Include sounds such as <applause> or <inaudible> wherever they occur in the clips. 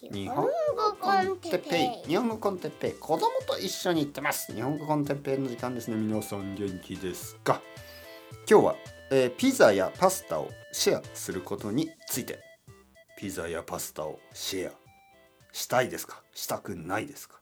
日本語 con Teppei。日本語 con Teppei。子供と一緒に行ってます。日本語 con Teppei の時間ですね。皆さん元気ですか？今日は、えーピザやパスタをシェアすることについて。ピザやパスタをシェアしたいですか？したくないですか？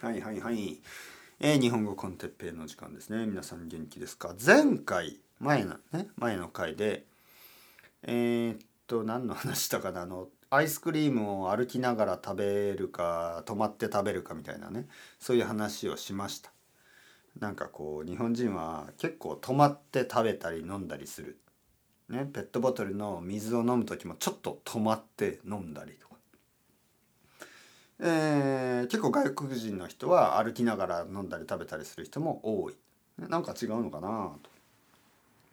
はいはいはい、えー日本語 con Teppei の時間ですね。皆さん元気ですか？前回前のね前の回でえーっと何の話したかな？あのアイスクリームを歩きながら食べるか止まって食べるかみたいなねそういう話をしました。なんかこう日本人は結構止まって食べたり飲んだりする。ねペットボトルの水を飲む時もちょっと止まって飲んだりとか。えー結構外国人の人は歩きながら飲んだり食べたりする人も多い。なんか違うのかなと。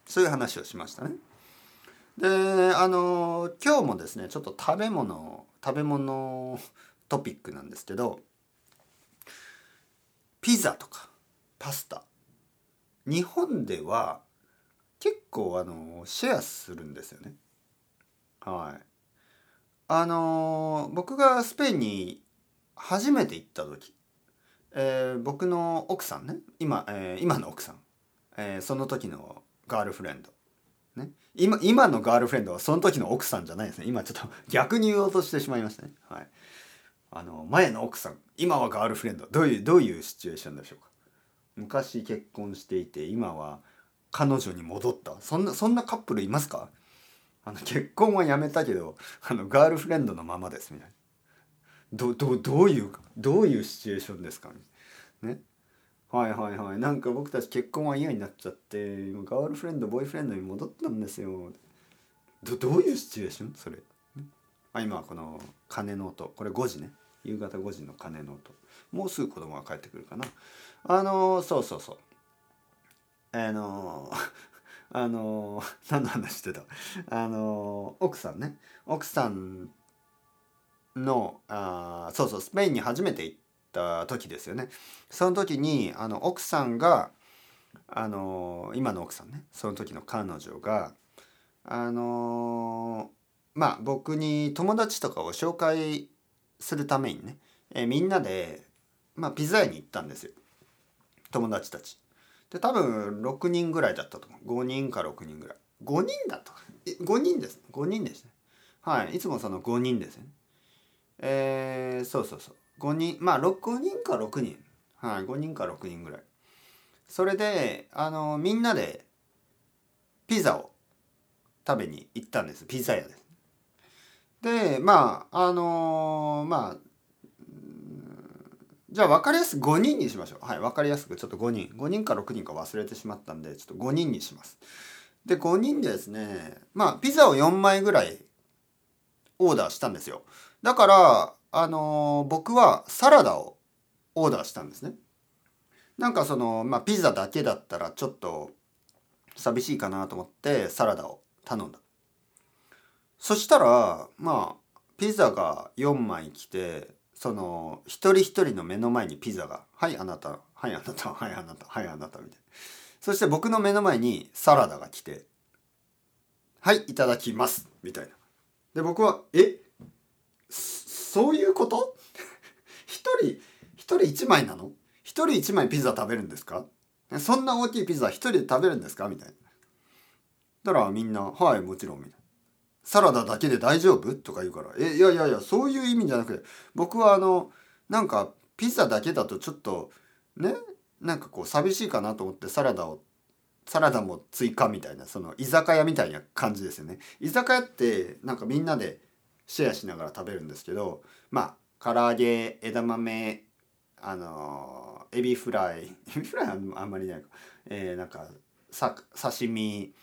そういう話をしましたね。であの今日もですねちょっと食べ物食べ物トピックなんですけどピザとかパスタ。日本では結構あのシェアするんですよね。はい。あの僕がスペインに初めて行った時、えー僕の奥さんね今、えー今の奥さん、えーその時のガールフレンド。ね、今今のガールフレンドはその時の奥さんじゃないですね。今ちょっと逆に言おうとしてしまいましたね。はい。あの前の奥さん。今はガールフレンド。どういうどういうシチュエーションでしょうか。昔結婚していて今は彼女に戻った。そんなそんなカップルいますか？あの結婚はやめたけどあのガールフレンドのままですみたいな。どどどういうどういうシチュエーションですか？ね。はいはいはい。なんか僕たち結婚は嫌になっちゃって今ガールフレンドボーイフレンドに戻ったんですよ。どどういうシチュエーション？それ、あ今この鐘の音。これ5時ね。夕方5時の鐘の音。もうすぐ子供が帰ってくるかな。あのそうそうそう。あの <laughs> あの何の話してた？あの奥さんね。奥さんのあそうそうスペインに初めて行った時ですよね。その時にあの奥さんがあの今の奥さんねその時の彼女があのまあ僕に友達とかを紹介するためにね、えみんなで、まあ、ピザ屋に行ったんですよ。友達たち。で多分6人ぐらいだったと思う。5人か6人ぐらい。5人だったえ5人です5人ですね。はい。いつもその5人ですね。えー、そうそうそう。5人まあ6人か6人。はい5人か6人ぐらい。それであのみんなでピザを食べに行ったんです。ピザ屋です。でまああのまあじゃあ分かりやすく5人にしましょう。はい分かりやすく。ちょっと5人。5人か6人か忘れてしまったんでちょっと5人にします。で5人でですねまあピザを4枚ぐらいオーダーしたんですよ。だからあの僕はサラダをオーダーしたんですね。なんかそのまあピザだけだったらちょっと寂しいかなと思ってサラダを頼んだ。そしたらまあピザが4枚来てその一人一人の目の前にピザが「はいあなたはいあなたはいあなたはいあなた」みたいな。そして僕の目の前にサラダが来て「はいいただきます」みたいな。で僕は「え？そういうこと？<laughs> 一人一人一枚なの？一人一枚ピザ食べるんですか？そんな大きいピザ一人で食べるんですか？みたいな。だからみんな「はいもちろん」みたいな「サラダだけで大丈夫?」とか言うから「えいやいやいやそういう意味じゃなくて僕はあのなんかピザだけだとちょっとね？なんかこう寂しいかなと思ってサラダをサラダも追加みたいなその居酒屋みたいな感じですよね。居酒屋ってなんかみんなでシェアしながら食べるんですけどまあ唐揚げ枝豆あのエビフライ <laughs> エビフライはあんまりないか、えーなんかさ刺身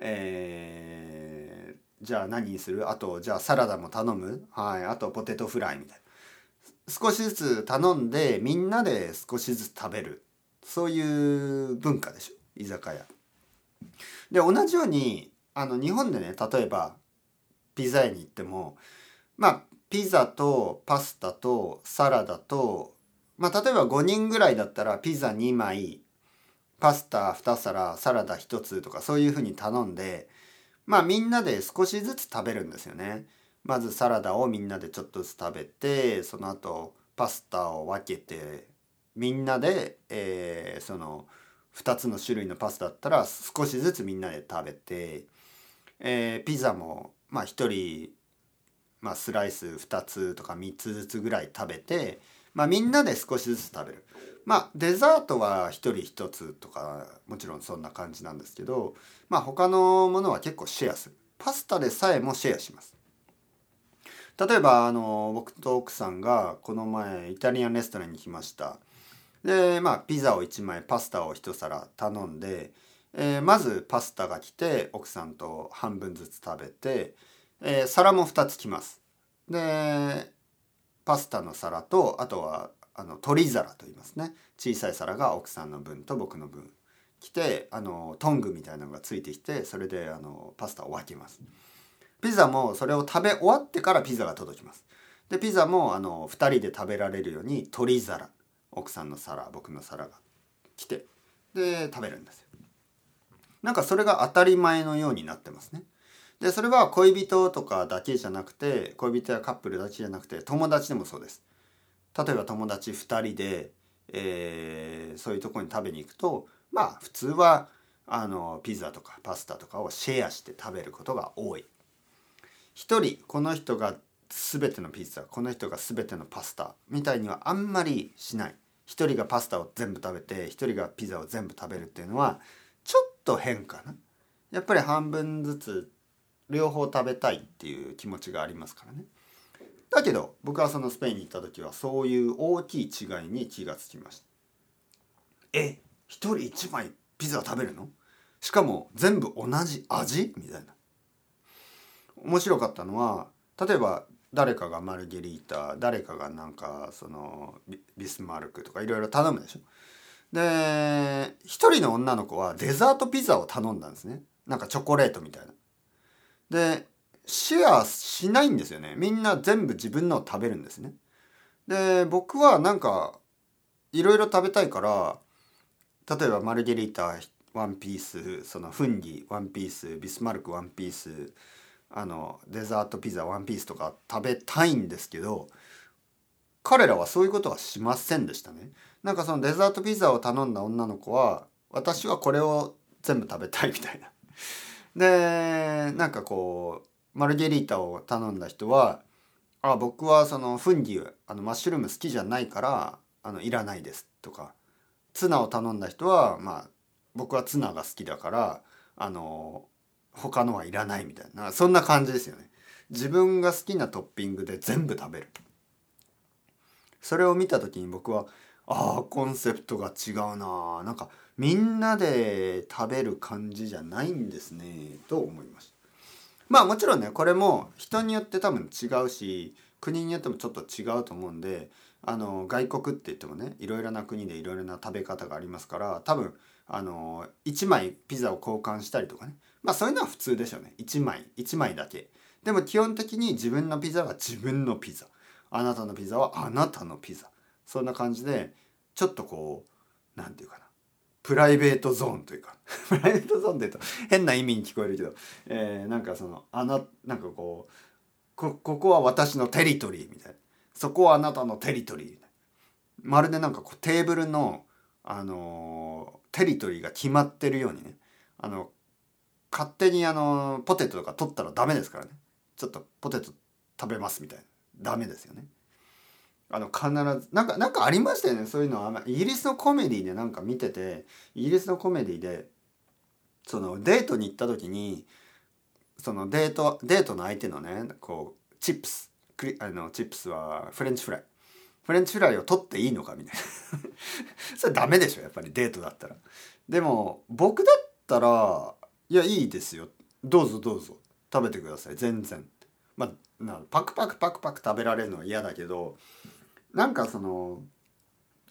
えーじゃあ何にする？あとじゃあサラダも頼む？はいあとポテトフライみたいな。少しずつ頼んでみんなで少しずつ食べる。そういう文化でしょ？居酒屋。で同じようにあの日本でね例えばピザ屋に行ってもまあピザとパスタとサラダとまあ例えば5人ぐらいだったらピザ2枚パスタ2皿サラダ1つとかそういうふうに頼んでまあみんなで少しずつ食べるんですよね。まずサラダをみんなでちょっとずつ食べてその後パスタを分けてみんなで、えー、その2つの種類のパスタだったら少しずつみんなで食べて、えー、ピザもまあ1人、まあ、スライス2つとか3つずつぐらい食べて、まあ、みんなで少しずつ食べる。まあデザートは1人1つとかもちろんそんな感じなんですけど、まあ、他のものは結構シェアする。パスタでさえもシェアします。例えばあの僕と奥さんがこの前イタリアンレストランに来ましたでまあピザを1枚パスタを1皿頼んで、えー、まずパスタが来て奥さんと半分ずつ食べて、えー、皿も2つ来ますでパスタの皿とあとはあの取り皿と言いますね小さい皿が奥さんの分と僕の分来てあのトングみたいなのがついてきてそれであのパスタを分けます。ピザもそれを食べ終わってからピザが届きます。でピザもあの2人で食べられるように取り皿奥さんの皿僕の皿が来てで食べるんですよ。なんかそれが当たり前のようになってますね。でそれは恋人とかだけじゃなくて恋人やカップルだけじゃなくて友達でもそうです。例えば友達2人で、えー、そういうとこに食べに行くとまあ普通はあのピザとかパスタとかをシェアして食べることが多い。一人この人が全てのピザこの人が全てのパスタみたいにはあんまりしない一人がパスタを全部食べて一人がピザを全部食べるっていうのはと変かな。やっぱり半分ずつ両方食べたいっていう気持ちがありますからね。だけど僕はそのスペインに行った時はそういう大きい違いに気がつきました。え一人一枚ピザ食べるの？しかも全部同じ味？みたいな。面白かったのは例えば誰かがマルゲリータ誰かがなんかそのビスマルクとかいろいろ頼むでしょ。で一人の女の子はデザートピザを頼んだんですねなんかチョコレートみたいな。でシェアしないんですよねみんな全部自分のを食べるんですね。で僕はなんかいろいろ食べたいから例えばマルゲリータワンピースそのフンギワンピースビスマルクワンピースあのデザートピザワンピースとか食べたいんですけど彼らはそういうことはしませんでしたね。なんかそのデザートピザを頼んだ女の子は私はこれを全部食べたいみたいな。<laughs> でなんかこうマルゲリータを頼んだ人は「あ僕はそのフンギあのマッシュルーム好きじゃないからあのいらないです」とかツナを頼んだ人はまあ僕はツナが好きだからあの他のはいらないみたいな。そんな感じですよね。自分が好きなトッピングで全部食べる。それを見た時に僕はああコンセプトが違うな。なんかみんなで食べる感じじゃないんですね。と思いました。まあもちろんねこれも人によって多分違うし国によってもちょっと違うと思うんであの外国って言ってもねいろいろな国でいろいろな食べ方がありますから多分あの1枚ピザを交換したりとかね。まあそういうのは普通でしょうね。1枚1枚だけ。でも基本的に自分のピザは自分のピザ。あなたのピザはあなたのピザ。そんな感じでちょっとこう何て言うかなプライベートゾーンというか <laughs> プライベートゾーンって言うと変な意味に聞こえるけど、えー、なんかそのあなんかこうこここは私のテリトリーみたいなそこはあなたのテリトリーみたいまるでなんかこうテーブルのあのー、テリトリーが決まってるようにねあの勝手にあのポテトとか取ったらダメですからね。ちょっとポテト食べますみたいなダメですよね。あの必ずなんかなんかありましたよね。そういうのはイギリスのコメディでなんか見ててイギリスのコメディでそのデートに行った時にそのデートデートの相手のねこうチップス。あのチップスはフレンチフライ。フレンチフライを取っていいのかみたいな。<laughs> それダメでしょやっぱりデートだったら。でも僕だったらいやいいですよ。どうぞどうぞ。食べてください。全然。まあなパクパクパクパク食べられるのは嫌だけどなんかその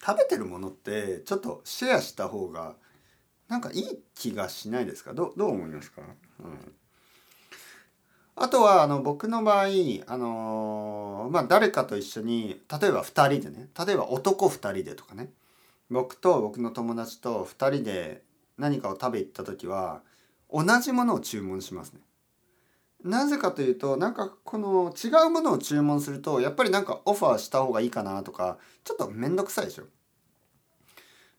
食べてるものってちょっとシェアした方がなんかいい気がしないですか？どどう思いますか、うん、あとはあの僕の場合、あのー、まあ、誰かと一緒に例えば2人でね例えば男2人でとかね。僕と僕の友達と2人で何かを食べ行った時は同じものを注文しますね。なぜかというとなんかこの違うものを注文するとやっぱりなんかオファーした方がいいかなとかちょっと面倒くさいでしょ。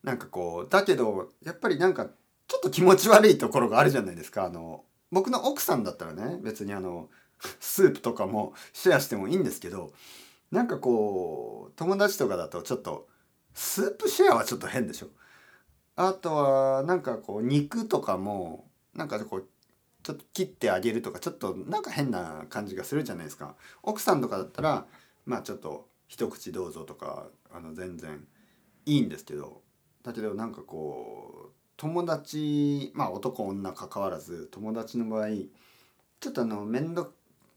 なんかこうだけどやっぱりなんかちょっと気持ち悪いところがあるじゃないですか。あの僕の奥さんだったらね別にあのスープとかもシェアしてもいいんですけどなんかこう友達とかだとちょっとスープシェアはちょっと変でしょ。あとはなんかこう肉とかもなんかこうちょっと切ってあげるとかちょっとなんか変な感じがするじゃないですか奥さんとかだったらまあちょっと一口どうぞとかあの全然いいんですけどだけどなんかこう友達まあ男女関わらず友達の場合ちょっとあの面倒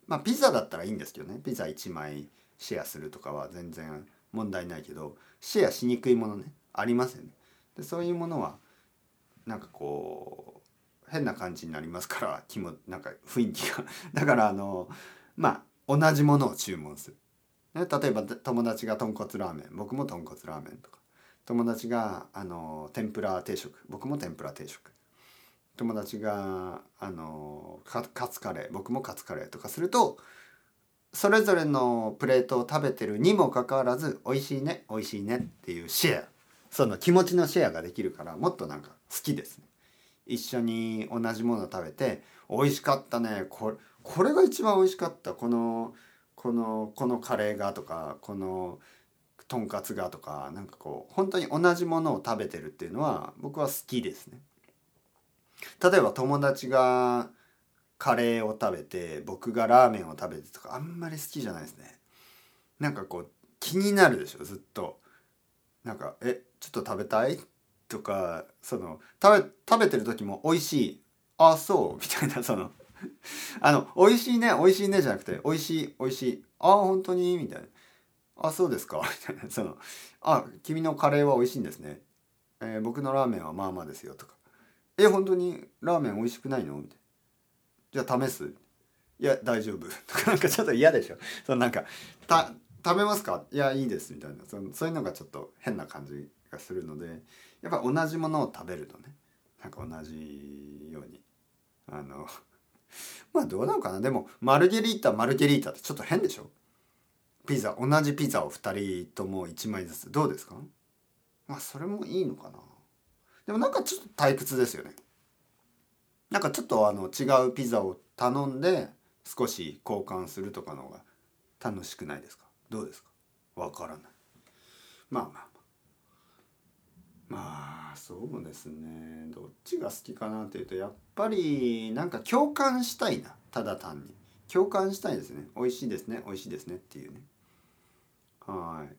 まあピザだったらいいんですけどねピザ1枚シェアするとかは全然問題ないけどシェアしにくいものねありますよね。でそういうものはなんかこう変な感じになりますから <laughs> 気もなんか雰囲気が。<laughs> だからあのまあ同じものを注文する、ね、例えば友達が豚骨ラーメン僕も豚骨ラーメンとか。友達があの天ぷら定食僕も天ぷら定食。友達があのカツカレー僕もカツカレーとかするとそれぞれのプレートを食べてるにもかかわらず美味しいね美味しいねっていうシェア。その気持ちのシェアができるからもっとなんか好きですね。一緒に同じもの食べて美味しかったね。これこれが一番美味しかった。このこのこのカレーがとかこのとんかつがとかなんかこう本当に同じものを食べてるっていうのは僕は好きですね。例えば友達がカレーを食べて僕がラーメンを食べてとかあんまり好きじゃないですね。なんかこう気になるでしょずっと。なんか「えちょっと食べたい?」とかその食べ食べてる時も「美味しい」「あそう」みたいなそのあの「美味しいね美味しいね」じゃなくて「美味しい美味しい」「あ本当に?」みたいな「あそうですか」みたいな。その「あ君のカレーは美味しいんですね」えー、僕のラーメンはまあまあですよ」とか「え本当にラーメン美味しくないの?」みたいな。じゃあ試す？いや大丈夫。<laughs> とかなんかちょっと嫌でしょ。そのなんか食べますか？いやいいですみたいな。そのそういうのがちょっと変な感じがするので。やっぱ同じものを食べるとねなんか同じようにあの <laughs> まあどうなのかな。でもマルゲリータマルゲリータってちょっと変でしょ？ピザ同じピザを2人とも1枚ずつ。どうですか？まあそれもいいのかな。でもなんかちょっと退屈ですよね。なんかちょっとあの違うピザを頼んで少し交換するとかの方が楽しくないですか？どうですか？わからない。まあまあ。まあそうですね。どっちが好きかなっていうとやっぱりなんか共感したいな。ただ単に。共感したいですね。美味しいですね。美味しいですねっていうね。はい。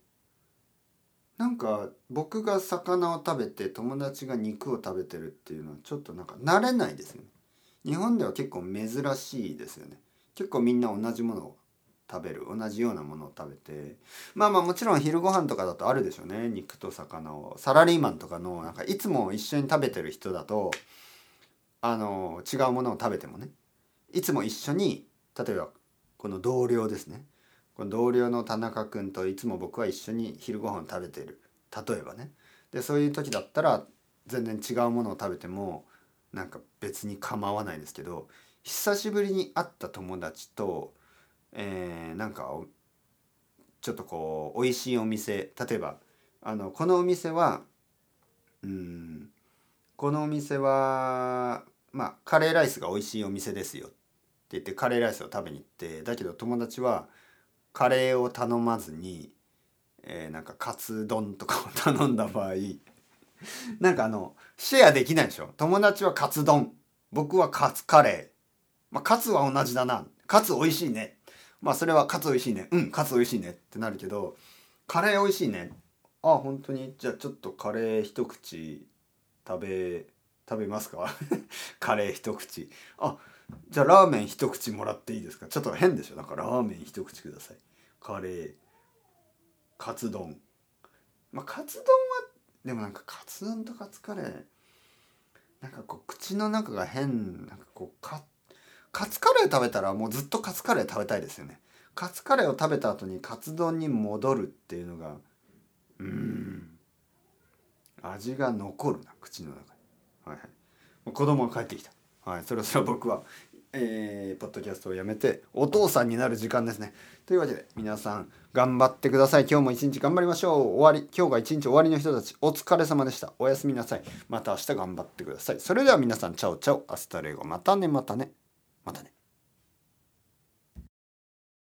なんか僕が魚を食べて友達が肉を食べてるっていうのはちょっとなんか慣れないですよね。日本では結構珍しいですよね。結構みんな同じものを食べる同じようなものを食べて。まあまあもちろん昼ご飯とかだとあるでしょうね。肉と魚を。サラリーマンとかのなんかいつも一緒に食べてる人だとあの違うものを食べてもね。いつも一緒に例えばこの同僚ですね。この同僚の田中君といつも僕は一緒に昼ご飯食べてる。例えばね。でそういう時だったら全然違うものを食べてもなんか別に構わないですけど久しぶりに会った友達と、えー、なんかちょっとこう美味しいお店例えばあのこのお店はうんこのお店はまあカレーライスが美味しいお店ですよって言ってカレーライスを食べに行ってだけど友達はカレーを頼まずに、えー、なんかカツ丼とかを頼んだ場合なんかあのシェアできないでしょ。友達はカツ丼。僕はカツカレー。まあカツは同じだな。カツ美味しいね。まあそれはカツ美味しいね。うん。カツ美味しいねってなるけどカレー美味しいね。あ本当に？じゃあちょっとカレー一口食べ食べますか？<laughs> カレー一口。あじゃあラーメン一口もらっていいですか？ちょっと変でしょ？だからラーメン一口ください。カレーカツ丼。まあカツ丼はでもなんかカツ丼とカツカレーなんかこう口の中が変なんかこうカカツカレー食べたらもうずっとカツカレー食べたいですよねカツカレーを食べた後にカツ丼に戻るっていうのがうん味が残るな口の中にはいはい子供が帰ってきたはいそろそろ僕はえー、ポッドキャストをやめてお父さんになる時間ですね。というわけで皆さん頑張ってください。今日も一日頑張りましょう。終わり。今日が一日終わりの人たちお疲れ様でした。おやすみなさい。また明日頑張ってください。それでは皆さん Ciao ciao。Hasta luego またねまたね。またね。